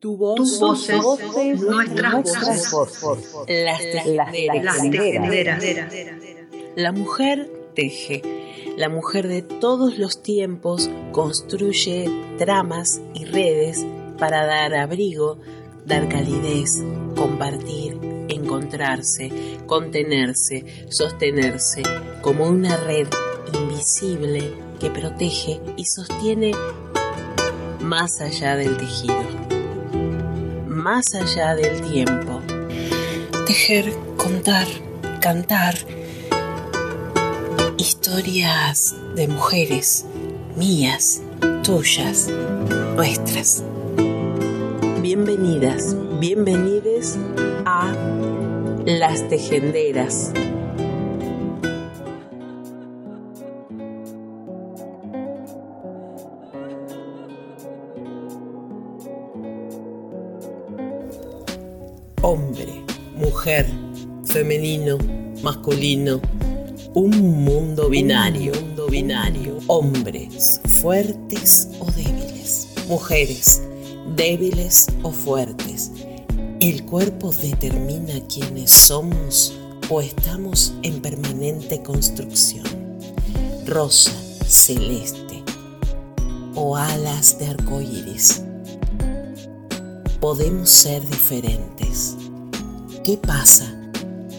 Tu voz, tus voces, nuestras, voces, las tejenderas. La mujer teje. La mujer de todos los tiempos construye tramas y redes para dar abrigo, dar calidez, compartir, encontrarse, contenerse, sostenerse, como una red invisible que protege y sostiene más allá del tejido, más allá del tiempo. Tejer, contar, cantar historias de mujeres, mías, tuyas, nuestras. Bienvenidas, bienvenides a Las Tejenderas. Mujer, femenino, masculino, un mundo binario, un mundo binario. Hombres fuertes o débiles, mujeres débiles o fuertes. El cuerpo determina quiénes somos o estamos en permanente construcción. Rosa, celeste o alas de arcoíris. Podemos ser diferentes. ¿Qué pasa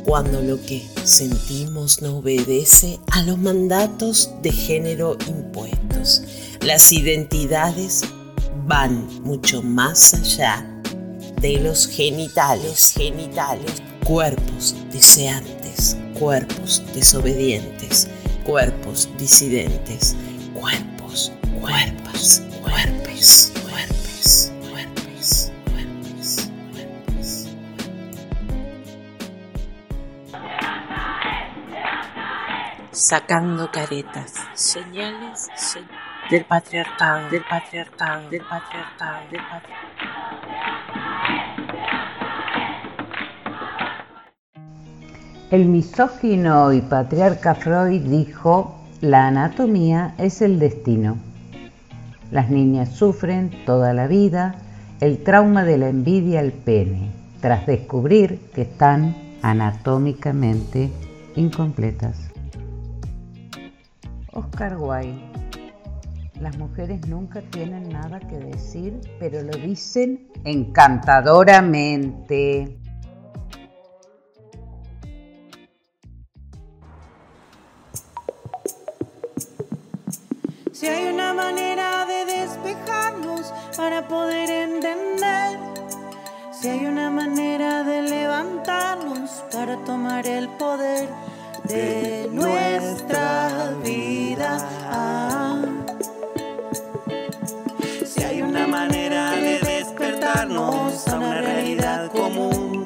cuando lo que sentimos no obedece a los mandatos de género impuestos? Las identidades van mucho más allá de los genitales, genitales, cuerpos deseantes, cuerpos desobedientes, cuerpos disidentes, cuerpos, cuerpos, cuerpos, cuerpos, cuerpos, Sacando caretas, señales, del patriarcado, del patriarcado, del patriarcado, del patriarcado. El misógino y patriarca Freud dijo, la anatomía es el destino. Las niñas sufren toda la vida el trauma de la envidia al pene, tras descubrir que están anatómicamente incompletas. Oscar Wilde las mujeres nunca tienen nada que decir, pero lo dicen encantadoramente. Si hay una manera de despejarnos para poder entender, si hay una manera de levantarnos para tomar el poder de nuestra vida. manera de despertarnos a una realidad común.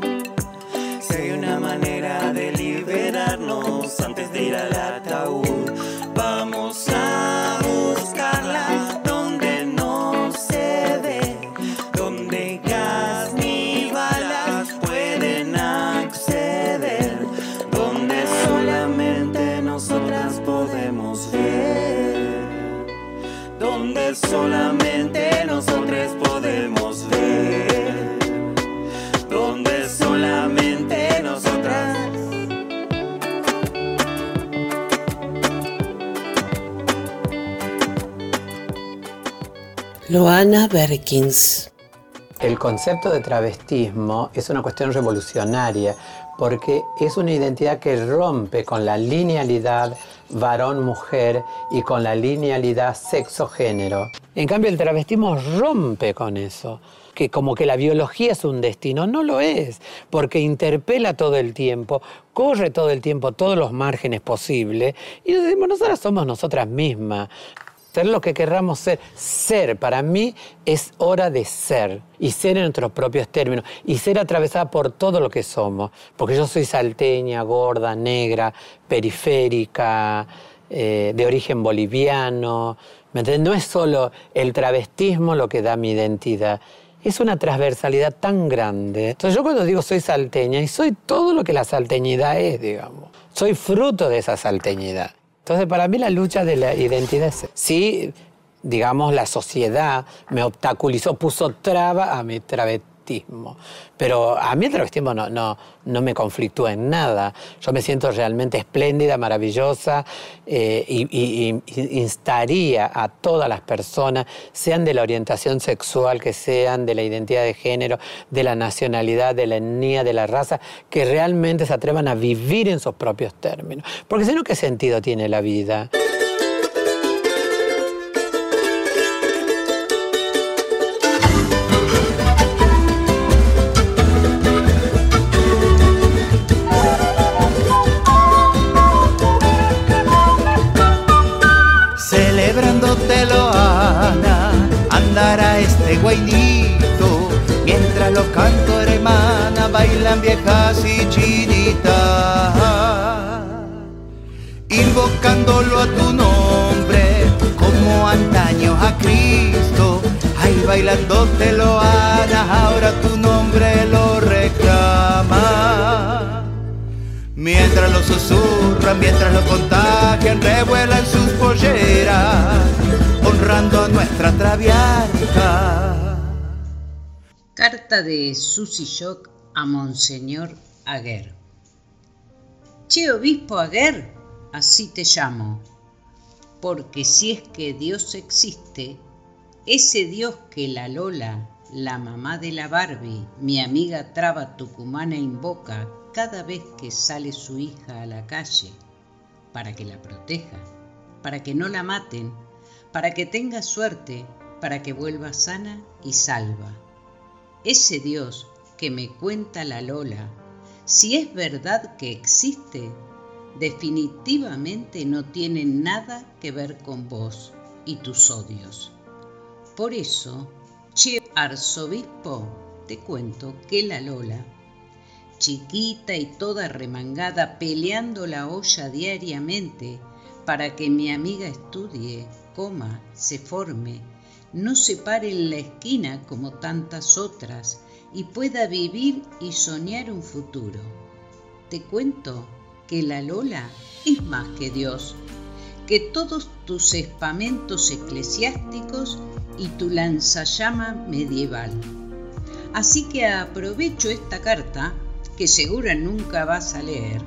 Si hay una manera de liberarnos antes de ir al ataúd, donde solamente Loana Berkins. El concepto de travestismo es una cuestión revolucionaria porque es una identidad que rompe con la linealidad varón-mujer y con la linealidad sexo-género. En cambio, el travestismo rompe con eso, que como que la biología es un destino, no lo es, porque interpela todo el tiempo, corre todo el tiempo todos los márgenes posibles y decimos, nosotras somos nosotras mismas ser lo que querramos ser. Ser, para mí, es hora de ser. Y ser en nuestros propios términos. Y ser atravesada por todo lo que somos. Porque yo soy salteña, gorda, negra, periférica, eh, de origen boliviano. ¿Me No es solo el travestismo lo que da mi identidad. Es una transversalidad tan grande. Entonces yo cuando digo soy salteña, y soy todo lo que la salteñidad es, digamos. Soy fruto de esa salteñidad. Entonces, para mí la lucha de la identidad es, sí, digamos, la sociedad me obstaculizó, puso traba a mi Pero a mí el travestismo no, no, no me conflictúa en nada. Yo me siento realmente espléndida, maravillosa eh, y, instaría a todas las personas, sean de la orientación sexual que sean, de la identidad de género, de la nacionalidad, de la etnia, de la raza, que realmente se atrevan a vivir en sus propios términos. Porque si no, ¿qué sentido tiene la vida? Viejas y chinitas, invocándolo a tu nombre como antaño a Cristo. Ahí bailando te lo Ana, ahora tu nombre lo reclama. Mientras lo susurran, mientras lo contagian, revuelan sus polleras, honrando a nuestra traviata. Carta de Susy Shock a Monseñor Aguer. Che, obispo Aguer, así te llamo, porque si es que Dios existe, ese Dios que la Lola, la mamá de la Barbie, mi amiga Traba Tucumana invoca cada vez que sale su hija a la calle, para que la proteja, para que no la maten, para que tenga suerte, para que vuelva sana y salva. Ese Dios que me cuenta la Lola, si es verdad que existe, definitivamente no tiene nada que ver con vos y tus odios. Por eso, che arzobispo, te cuento que la Lola chiquita y toda remangada, peleando la olla diariamente para que mi amiga estudie, coma, se forme, no se pare en la esquina como tantas otras y pueda vivir y soñar un futuro. Te cuento que la Lola es más que Dios, que todos tus espamentos eclesiásticos y tu lanzallama medieval. Así que aprovecho esta carta que segura nunca vas a leer,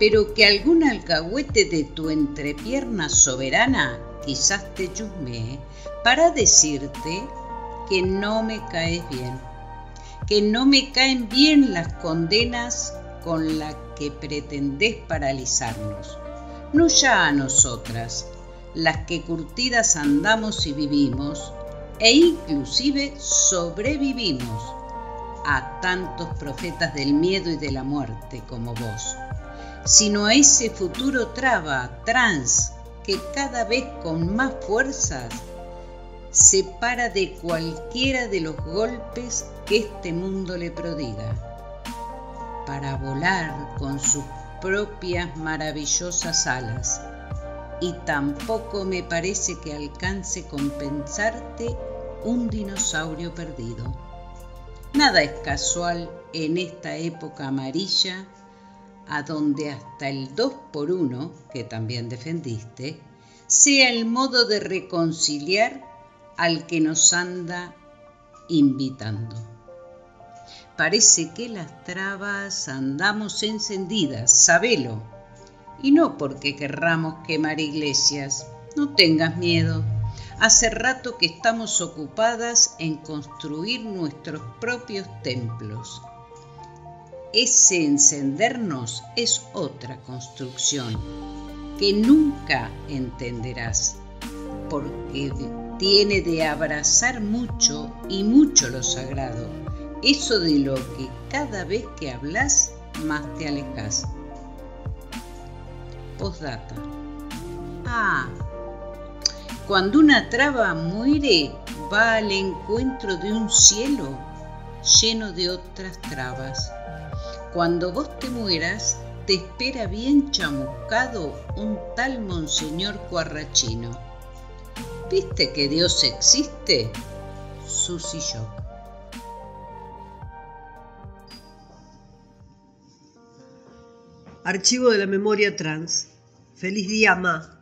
pero que algún alcahuete de tu entrepierna soberana quizás te chusmee para decirte que no me caes bien, que no me caen bien las condenas con las que pretendés paralizarnos, no ya a nosotras, las que curtidas andamos y vivimos, e inclusive sobrevivimos a tantos profetas del miedo y de la muerte como vos, sino a ese futuro traba, trans, que cada vez con más fuerzas se para de cualquiera de los golpes que este mundo le prodiga, para volar con sus propias maravillosas alas, y tampoco me parece que alcance compensarte un dinosaurio perdido. Nada es casual en esta época amarilla, a donde hasta el 2 por 1 que también defendiste, sea el modo de reconciliar al que nos anda invitando. Parece que las trabas andamos encendidas, sabelo, y no porque querramos quemar iglesias, no tengas miedo Hace rato que estamos ocupadas en construir nuestros propios templos. Ese encendernos es otra construcción que nunca entenderás, porque tiene de abrazar mucho y mucho lo sagrado, eso de lo que cada vez que hablas más te alejas. Postdata. Ah, cuando una traba muere, va al encuentro de un cielo lleno de otras trabas. Cuando vos te mueras, te espera bien chamuscado un tal Monseñor Cuarrachino. ¿Viste que Dios existe? Susy yo. Archivo de la memoria trans. Feliz día, Ma.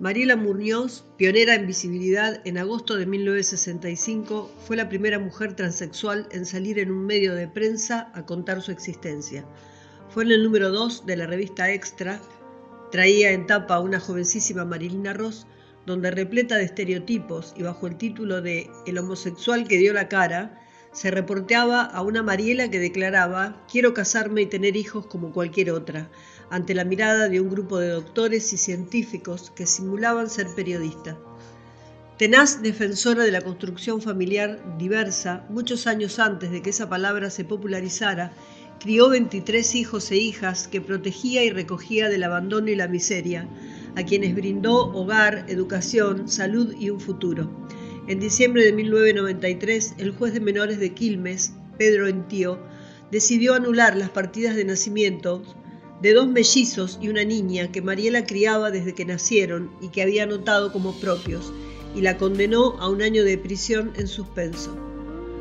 Mariela Muñoz, pionera en visibilidad, en agosto de 1965 fue la primera mujer transexual en salir en un medio de prensa a contar su existencia. Fue en el número 2 de la revista Extra, traía en tapa a una jovencísima Marilina Ross, donde repleta de estereotipos y bajo el título de El homosexual que dio la cara, se reporteaba a una Mariela que declaraba quiero casarme y tener hijos como cualquier otra, ante la mirada de un grupo de doctores y científicos que simulaban ser periodistas. Tenaz defensora de la construcción familiar diversa, muchos años antes de que esa palabra se popularizara, crió 23 hijos e hijas que protegía y recogía del abandono y la miseria, a quienes brindó hogar, educación, salud y un futuro. En diciembre de 1993, el juez de menores de Quilmes, Pedro Entío, decidió anular las partidas de nacimiento de dos mellizos y una niña que Mariela criaba desde que nacieron y que había anotado como propios, y la condenó a un año de prisión en suspenso.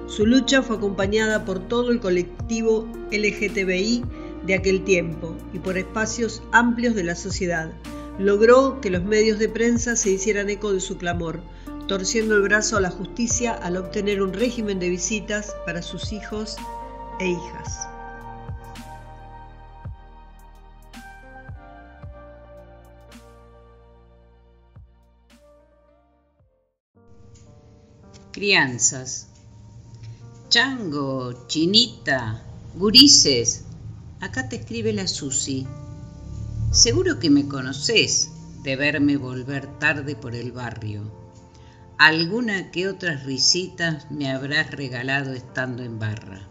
Su lucha fue acompañada por todo el colectivo LGTBI de aquel tiempo y por espacios amplios de la sociedad. Logró que los medios de prensa se hicieran eco de su clamor, torciendo el brazo a la justicia al obtener un régimen de visitas para sus hijos e hijas. Crianzas. Chango, chinita, gurises. Acá te escribe la Susi. Seguro que me conoces de verme volver tarde por el barrio. Alguna que otras risitas me habrás regalado estando en barra.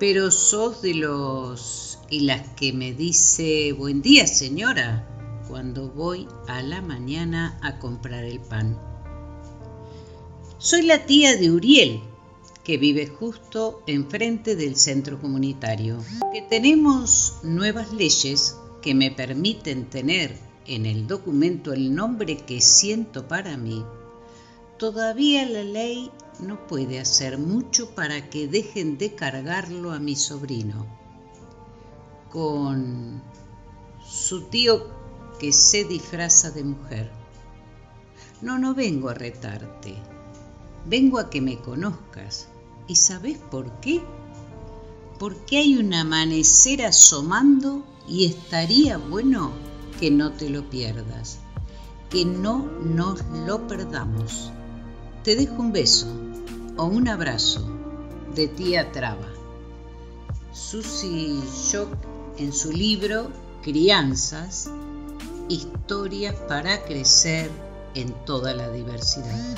Pero sos de los y las que me dice buen día señora cuando voy a la mañana a comprar el pan. Soy la tía de Uriel, que vive justo enfrente del centro comunitario. Que tenemos nuevas leyes que me permiten tener en el documento el nombre que siento para mí. Todavía la ley no puede hacer mucho para que dejen de cargarlo a mi sobrino. Con su tío que se disfraza de mujer. No, no vengo a retarte Vengo a que me conozcas. ¿Y sabes por qué? Porque hay un amanecer asomando y estaría bueno que no te lo pierdas, que no nos lo perdamos. Te dejo un beso o un abrazo de tía Traba. Susi Shock en su libro Crianzas, historias para crecer en toda la diversidad.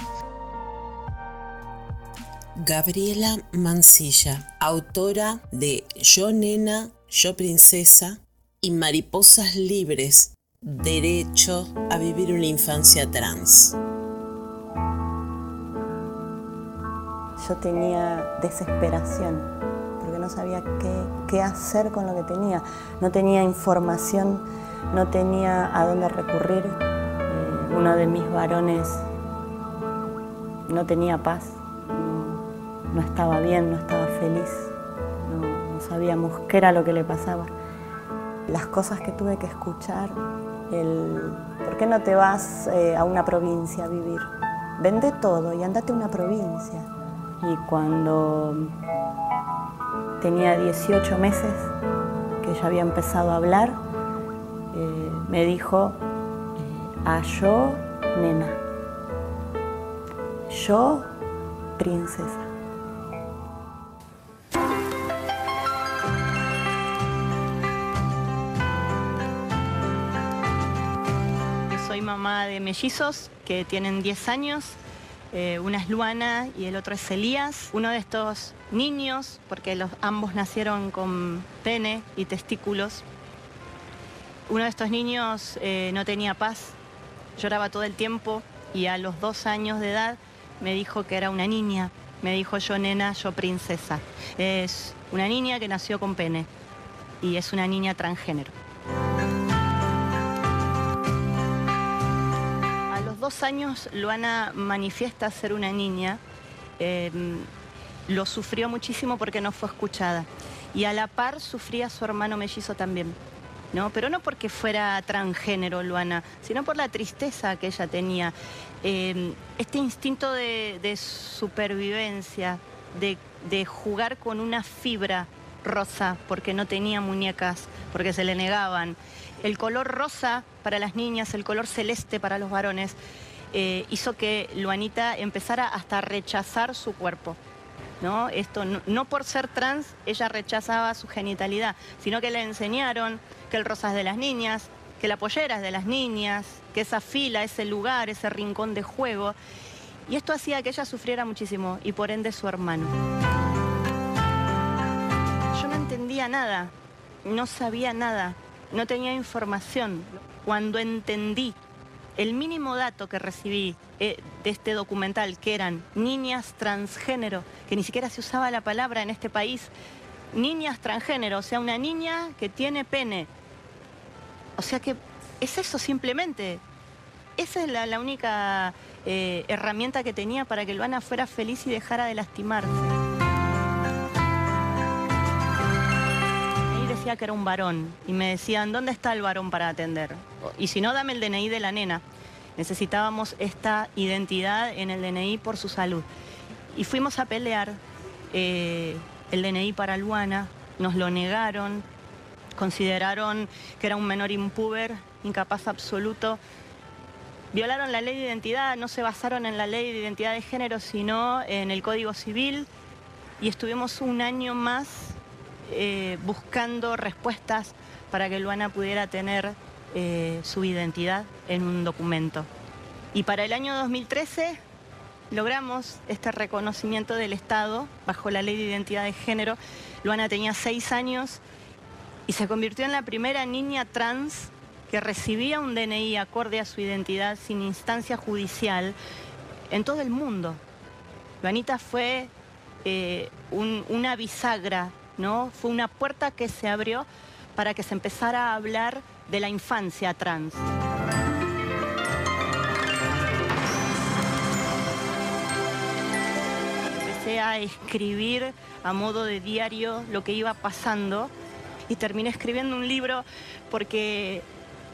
Gabriela Mancilla, autora de Yo Nena, Yo Princesa y Mariposas Libres, Derecho a vivir una infancia trans. Yo tenía desesperación porque no sabía qué, hacer con lo que tenía. No tenía información, no tenía a dónde recurrir. Eh, uno de mis varones no tenía paz no estaba bien, no estaba feliz, no, sabíamos qué era lo que le pasaba. Las cosas que tuve que escuchar, el ¿por qué no te vas eh, a una provincia a vivir? Vende todo y andate a una provincia. Y cuando tenía 18 meses, que ya había empezado a hablar, eh, me dijo, eh, a yo, nena, yo, princesa. De mellizos que tienen 10 años. Eh, una es Luana y el otro es Elías. Uno de estos niños, porque los, ambos nacieron con pene y testículos, uno de estos niños eh, no tenía paz, lloraba todo el tiempo y a los dos años de edad me dijo que era una niña. Me dijo yo nena, yo princesa. Es una niña que nació con pene y es una niña transgénero. Dos años Luana manifiesta ser una niña. Em, lo sufrió muchísimo porque no fue escuchada. Y a la par sufría su hermano mellizo también. ¿no? Pero no porque fuera transgénero Luana, sino por la tristeza que ella tenía. Em, este instinto de, supervivencia, de, jugar con una fibra rosa, porque no tenía muñecas, porque se le negaban. El color rosa para las niñas, el color celeste para los varones, eh, hizo que Luanita empezara hasta a rechazar su cuerpo. ¿no? Esto no, por ser trans ella rechazaba su genitalidad, sino que le enseñaron que el rosa es de las niñas, que la pollera es de las niñas, que esa fila, ese lugar, ese rincón de juego. Y esto hacía que ella sufriera muchísimo y por ende su hermano. Yo no entendía nada, no sabía nada, no tenía información. Cuando entendí el mínimo dato que recibí eh, de este documental, que eran niñas transgénero, que ni siquiera se usaba la palabra en este país, niñas transgénero, o sea, una niña que tiene pene. O sea que es eso simplemente. Esa es la, única eh, herramienta que tenía para que Luana fuera feliz y dejara de lastimarse. Que era un varón y me decían, ¿dónde está el varón para atender? Y si no, dame el DNI de la nena. Necesitábamos esta identidad en el DNI por su salud. Y fuimos a pelear eh, el DNI para Luana, nos lo negaron, consideraron que era un menor impuber, incapaz absoluto. Violaron la ley de identidad, no se basaron en la ley de identidad de género, sino en el Código Civil. Y estuvimos un año más eh, buscando respuestas para que Luana pudiera tener eh, su identidad en un documento. Y para el año 2013 logramos este reconocimiento del Estado bajo la ley de identidad de género. Luana tenía seis años y se convirtió en la primera niña trans que recibía un DNI acorde a su identidad sin instancia judicial en todo el mundo. Luanita fue eh, una bisagra, Fue una puerta que se abrió para que se empezara a hablar de la infancia trans. Empecé a escribir a modo de diario lo que iba pasando y terminé escribiendo un libro porque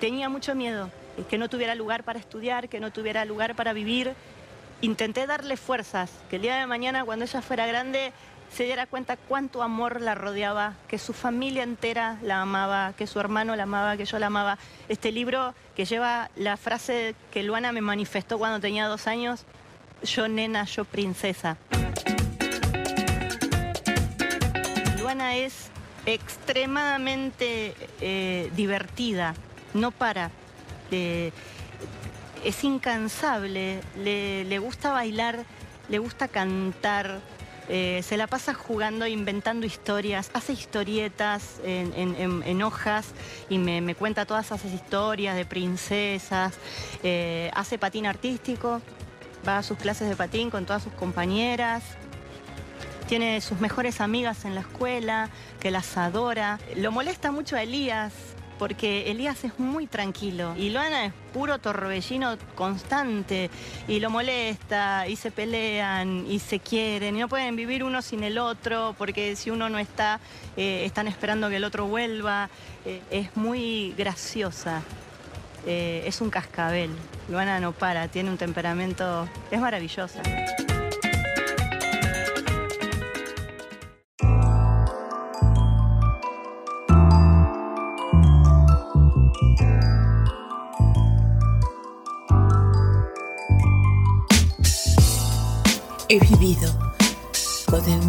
tenía mucho miedo, que no tuviera lugar para estudiar, que no tuviera lugar para vivir. Intenté darle fuerzas, que el día de mañana cuando ella fuera grande se diera cuenta cuánto amor la rodeaba, que su familia entera la amaba, que su hermano la amaba, que yo la amaba. Este libro que lleva la frase que Luana me manifestó cuando tenía dos años, yo nena, yo princesa. Luana es extremadamente eh, divertida, no para. es incansable, le gusta bailar, le gusta cantar, eh, se la pasa jugando, inventando historias, hace historietas en, hojas y me, cuenta todas esas historias de princesas, eh, hace patín artístico, va a sus clases de patín con todas sus compañeras, tiene sus mejores amigas en la escuela, que las adora. Lo molesta mucho a Elías, porque Elías es muy tranquilo y Luana es puro torbellino constante y lo molesta y se pelean y se quieren y no pueden vivir uno sin el otro porque si uno no está, eh, están esperando que el otro vuelva. Eh, es muy graciosa. Eh, es un cascabel. Luana no para, tiene un temperamento, es maravillosa.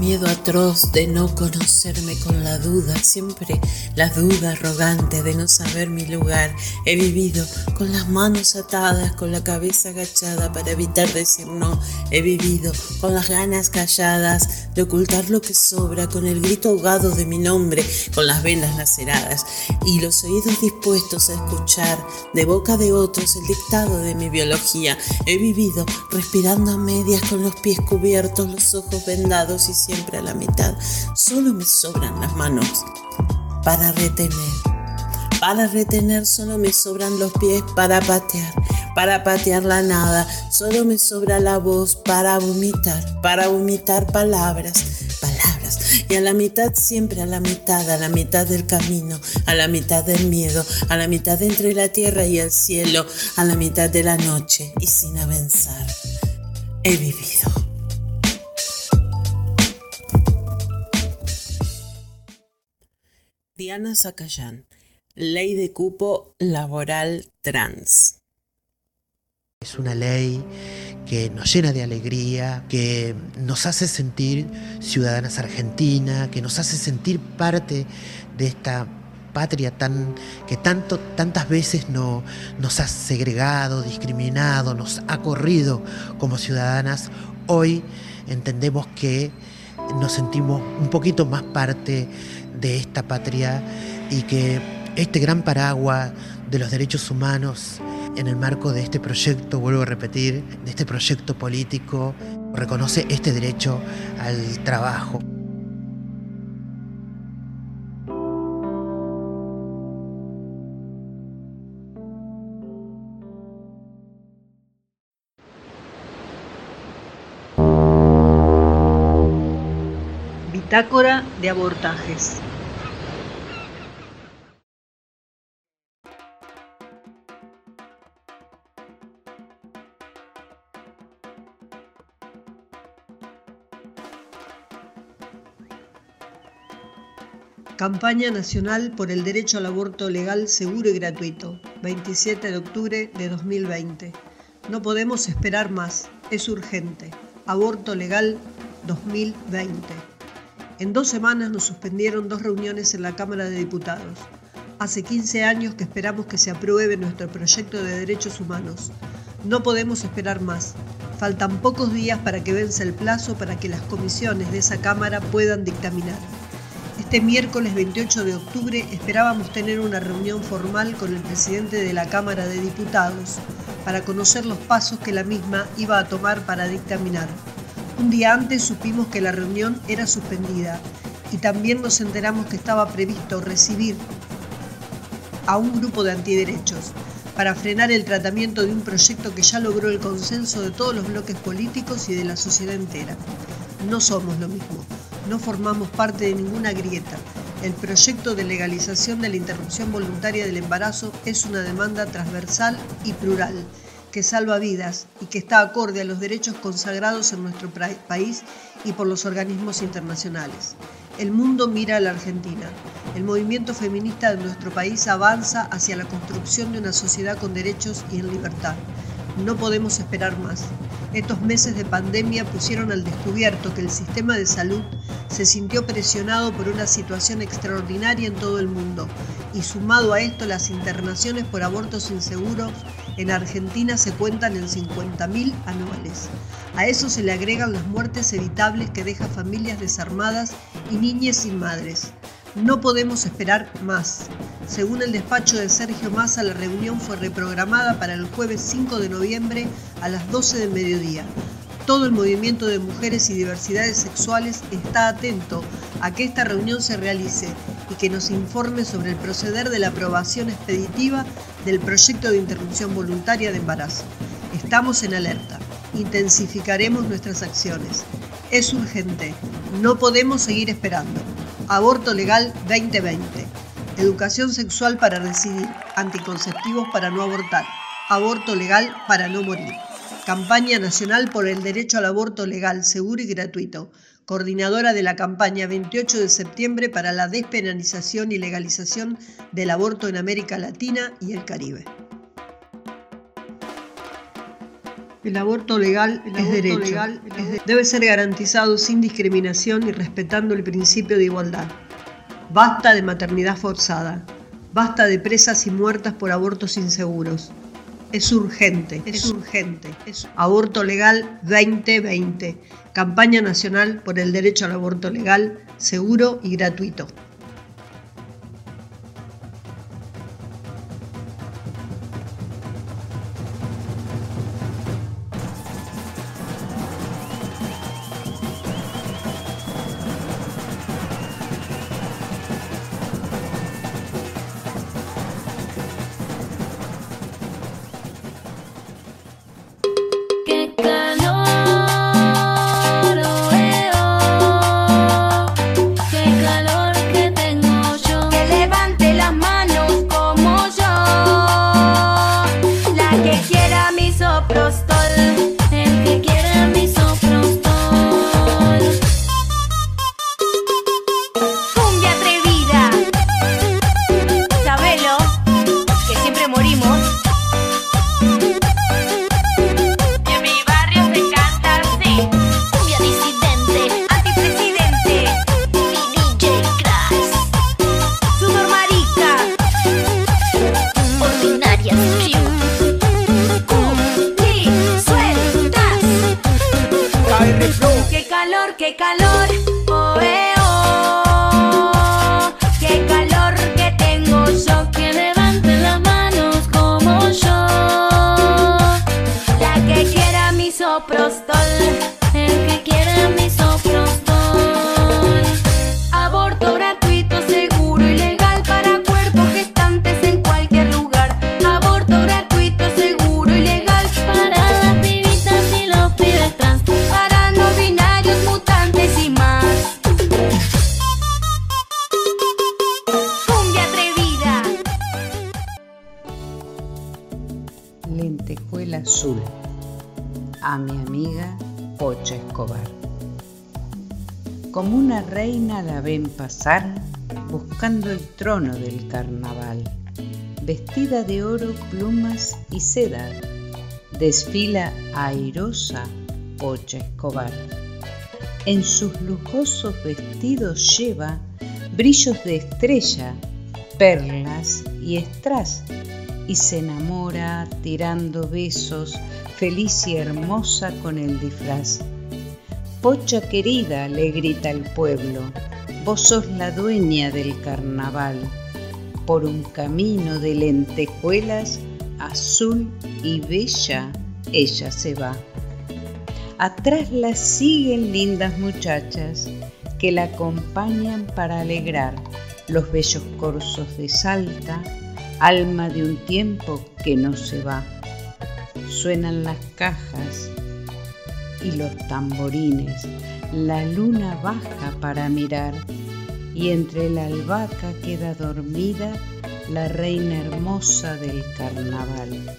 Miedo atroz de no conocerme, con la duda, siempre la duda arrogante de no saber mi lugar. He vivido con las manos atadas, con la cabeza agachada para evitar decir no. He vivido con las ganas calladas de ocultar lo que sobra, con el grito ahogado de mi nombre, con las venas laceradas y los oídos dispuestos a escuchar de boca de otros el dictado de mi biología. He vivido respirando a medias con los pies cubiertos, los ojos vendados y siempre a la mitad. Solo me sobran las manos para retener. Para retener solo me sobran los pies para patear, para patear la nada. Solo me sobra la voz para vomitar, para vomitar palabras, palabras Y a la mitad siempre, a la mitad, a la mitad del camino, a la mitad del miedo, a la mitad entre la tierra y el cielo, a la mitad de la noche y sin avanzar. He vivido. Diana Zacayán, Ley de Cupo Laboral Trans. Es una ley que nos llena de alegría, que nos hace sentir ciudadanas argentinas, que nos hace sentir parte de esta patria tan, que tanto, tantas veces no, nos ha segregado, discriminado, nos ha corrido como ciudadanas. Hoy entendemos que nos sentimos un poquito más parte de esta patria y que este gran paraguas de los derechos humanos en el marco de este proyecto, vuelvo a repetir, de este proyecto político, reconoce este derecho al trabajo. Abortajes. Campaña Nacional por el Derecho al Aborto Legal, Seguro y Gratuito, 27 de octubre de 2020. No podemos esperar más, es urgente. Aborto Legal 2020. En dos semanas nos suspendieron dos reuniones en la Cámara de Diputados. Hace 15 años que esperamos que se apruebe nuestro proyecto de derechos humanos. No podemos esperar más. Faltan pocos días para que vence el plazo para que las comisiones de esa Cámara puedan dictaminar. Este miércoles 28 de octubre esperábamos tener una reunión formal con el presidente de la Cámara de Diputados para conocer los pasos que la misma iba a tomar para dictaminar. Un día antes supimos que la reunión era suspendida y también nos enteramos que estaba previsto recibir a un grupo de antiderechos para frenar el tratamiento de un proyecto que ya logró el consenso de todos los bloques políticos y de la sociedad entera. No somos lo mismo no formamos parte de ninguna grieta. El proyecto de legalización de la interrupción voluntaria del embarazo es una demanda transversal y plural que salva vidas y que está acorde a los derechos consagrados en nuestro país y por los organismos internacionales. El mundo mira a la Argentina. El movimiento feminista de nuestro país avanza hacia la construcción de una sociedad con derechos y en libertad. No podemos esperar más. Estos meses de pandemia pusieron al descubierto que el sistema de salud se sintió presionado por una situación extraordinaria en todo el mundo y sumado a esto las internaciones por abortos inseguros en Argentina se cuentan en 50.000 anuales. A eso se le agregan las muertes evitables que deja familias desarmadas y niñas sin madres. No podemos esperar más. Según el despacho de Sergio Massa, la reunión fue reprogramada para el jueves 5 de noviembre a las 12 del mediodía. Todo el movimiento de mujeres y diversidades sexuales está atento a que esta reunión se realice y que nos informe sobre el proceder de la aprobación expeditiva del proyecto de interrupción voluntaria de embarazo. Estamos en alerta. Intensificaremos nuestras acciones. Es urgente. No podemos seguir esperando. Aborto Legal 2020. Educación sexual para decidir. Anticonceptivos para no abortar. Aborto legal para no morir. Campaña Nacional por el Derecho al Aborto Legal, Seguro y Gratuito. Coordinadora de la campaña 28 de septiembre para la despenalización y legalización del aborto en América Latina y el Caribe. El aborto legal es derecho. Debe ser garantizado sin discriminación y respetando el principio de igualdad. Basta de maternidad forzada. Basta de presas y muertas por abortos inseguros. Es urgente, es urgente. Aborto Legal 2020. Campaña Nacional por el Derecho al Aborto Legal, Seguro y Gratuito. Buscando el trono del carnaval. Vestida de oro, plumas y seda, desfila airosa Pocha Escobar. En sus lujosos vestidos lleva brillos de estrella, perlas y strass y se enamora tirando besos, feliz y hermosa con el disfraz. Pocha querida, le grita el pueblo, vos sos la dueña del carnaval. Por un camino de lentejuelas, azul y bella, ella se va. Atrás la siguen lindas muchachas que la acompañan para alegrar los bellos corzos de Salta, alma de un tiempo que no se va. Suenan las cajas y los tamborines, la luna baja para mirar y entre la albahaca queda dormida la reina hermosa del carnaval.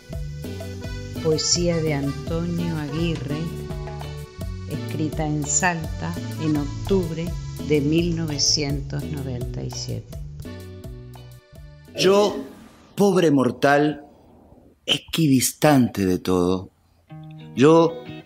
Poesía de Antonio Aguirre, escrita en Salta en octubre de 1997. Yo, pobre mortal, equidistante de todo. Yo,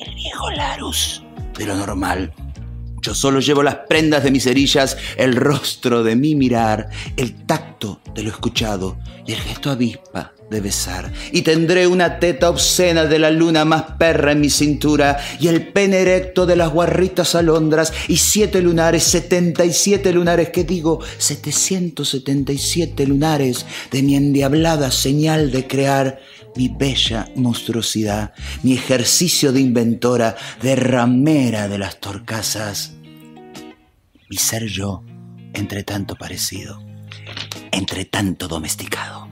el viejo Larus de lo normal. Yo solo llevo las prendas de mis cerillas, el rostro de mi mirar, el tacto de lo escuchado y el gesto avispa de besar. Y tendré una teta obscena de la luna más perra en mi cintura y el pene erecto de las guarritas alondras y siete lunares, setenta y siete lunares, que digo, 777 lunares de mi endiablada señal de crear mi bella monstruosidad, mi ejercicio de inventora, de ramera de las torcasas, mi ser yo, entre tanto parecido, entre tanto domesticado,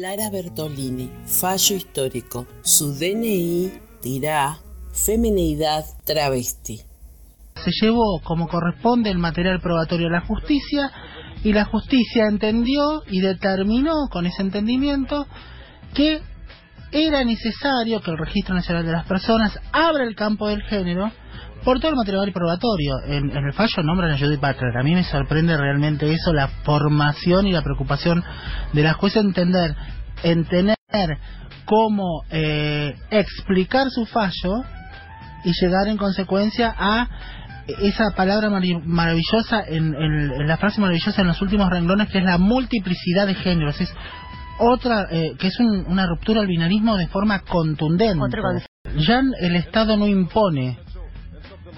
Lara Bertolini, fallo histórico. Su DNI dirá femineidad travesti. Se llevó como corresponde el material probatorio a la justicia y la justicia entendió y determinó con ese entendimiento que era necesario que el Registro Nacional de las Personas abra el campo del género por todo el material probatorio. En, en el fallo nombran a Judith Butler. A mí me sorprende realmente eso, la formación y la preocupación de la jueza entender, en tener cómo eh, explicar su fallo y llegar en consecuencia a esa palabra maravillosa en, en- en la frase maravillosa en los últimos renglones que es la multiplicidad de géneros es otra eh, que es un- una ruptura al binarismo de forma contundente ya el Estado no impone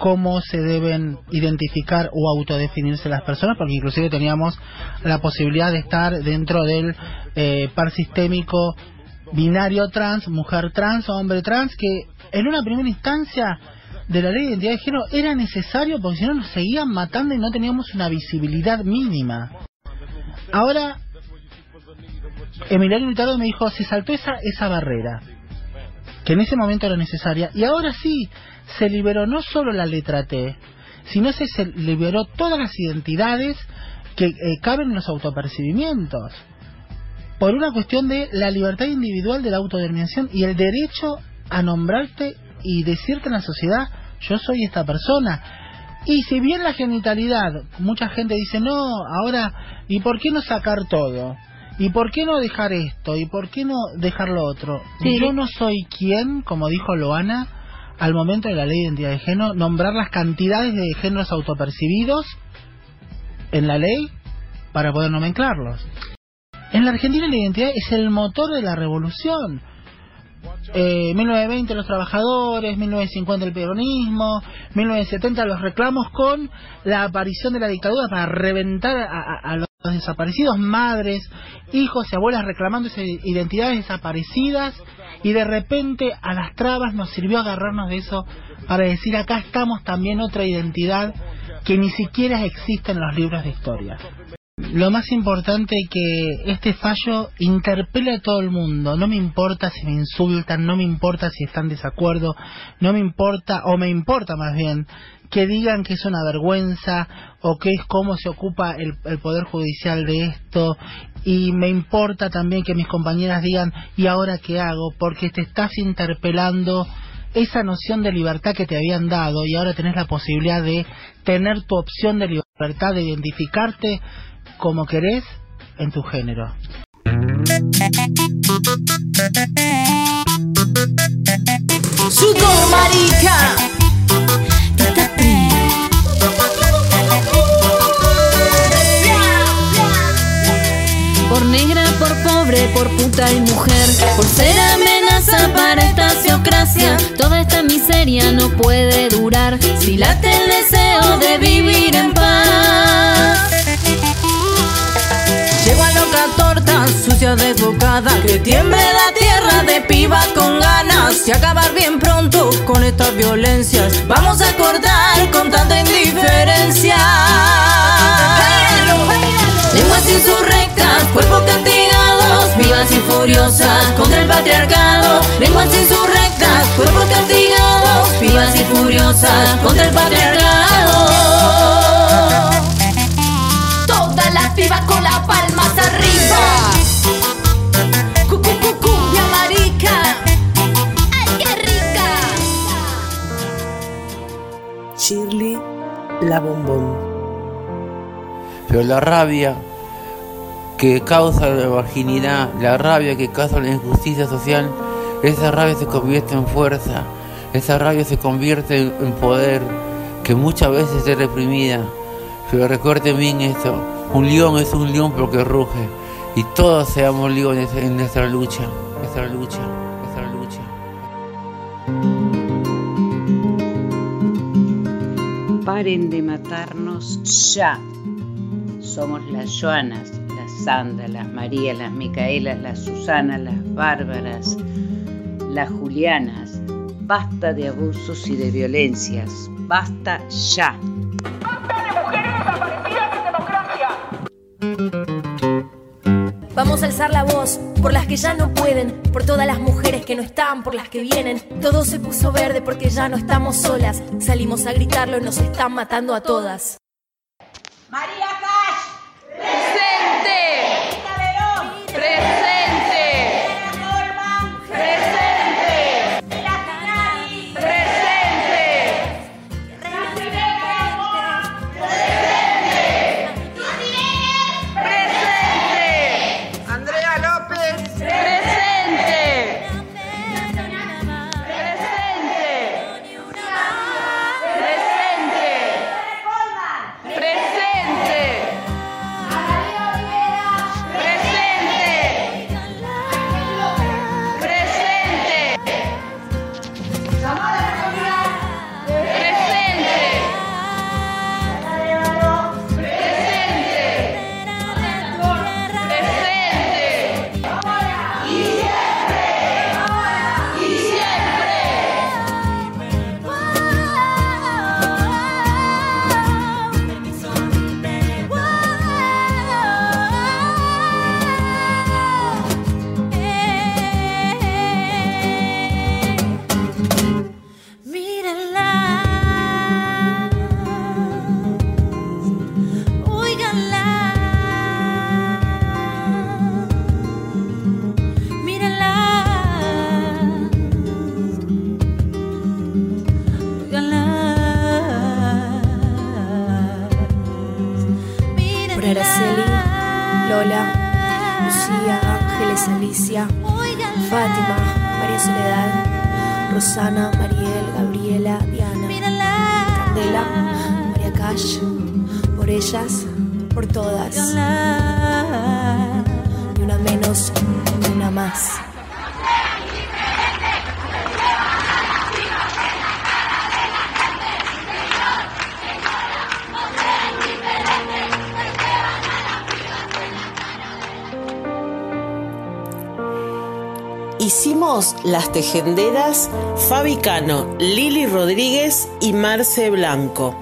cómo se deben identificar o autodefinirse las personas, porque inclusive teníamos la posibilidad de estar dentro del eh, par sistémico binario trans, mujer trans hombre trans, que en una primera instancia de la ley de identidad de género era necesario porque si no nos seguían matando y no teníamos una visibilidad mínima. Ahora, Emiliano Hurtado me dijo, se saltó esa, esa barrera, que en ese momento era necesaria, y ahora sí, se liberó no solo la letra T, sino se, se liberó todas las identidades que eh, caben en los autopercibimientos, por una cuestión de la libertad individual de la autodeterminación y el derecho a nombrarte y decirte en la sociedad, yo soy esta persona. Y si bien la genitalidad, mucha gente dice, no, ahora, ¿y por qué no sacar todo? ¿Y por qué no dejar esto? ¿Y por qué no dejar lo otro? Sí. Yo no soy quien, como dijo Loana, al momento de la ley de identidad de género, nombrar las cantidades de géneros autopercibidos en la ley para poder nomenclarlos. En la Argentina la identidad es el motor de la revolución. Eh, 1920 los trabajadores, 1950 el peronismo, 1970 los reclamos con la aparición de la dictadura para reventar a, a- a los desaparecidos, madres, hijos y abuelas reclamando identidades desaparecidas y de repente a las trabas nos sirvió agarrarnos de eso para decir acá estamos también otra identidad que ni siquiera existe en los libros de historia. Lo más importante es que este fallo interpele a todo el mundo. No me importa si me insultan, no me importa si están de desacuerdo, no me importa, o me importa más bien, que digan que es una vergüenza o que es cómo se ocupa el, Poder Judicial de esto. Y me importa también que mis compañeras digan, ¿y ahora qué hago? Porque te estás interpelando esa noción de libertad que te habían dado y ahora tenés la posibilidad de tener tu opción de libertad, de identificarte como querés en tu género. Marica. Por negra, por pobre, por puta y mujer, por ser amenaza para esta sociocracia, toda esta miseria no puede durar. Si late el deseo de vivir en paz. Desbocada Que tiemble la tierra de pibas con ganas De acabar bien pronto con estas violencias. Vamos a cortar con tanta indiferencia. Lenguas insurrectas, cuerpos castigados Vivas y furiosas contra el patriarcado. Lenguas insurrectas, cuerpos castigados Vivas y furiosas contra el patriarcado Pibas con las palmas arriba. Cu, cu, cu, cumbia marica. ¡Ay, qué rica! Shirley La Bombón. Pero la rabia que causa la marginidad, la rabia que causa la injusticia social, esa rabia se convierte en fuerza, esa rabia se convierte en, en poder, que muchas veces es reprimida. Pero recuerden bien esto, un león es un león porque ruge, y todos seamos leones en nuestra lucha, nuestra lucha, nuestra lucha. Paren de matarnos ya. Somos las Joanas, las Sandra, las María, las Micaelas, las Susanas, las Bárbaras, las Julianas. Basta de abusos y de violencias. Basta ya. Alzar la voz por las que ya no pueden, por todas las mujeres que no están, por las que vienen. Todo se puso verde porque ya no estamos solas. Salimos a gritarlo nos están matando a todas. Hicimos las tejenderas Fabi Cano, Lili Rodríguez y Marce Blanco.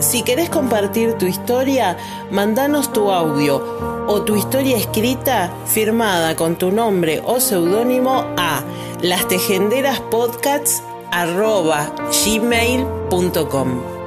Si querés compartir tu historia, mandanos tu audio o tu historia escrita firmada con tu nombre o seudónimo a lastejenderaspodcasts.gmail.com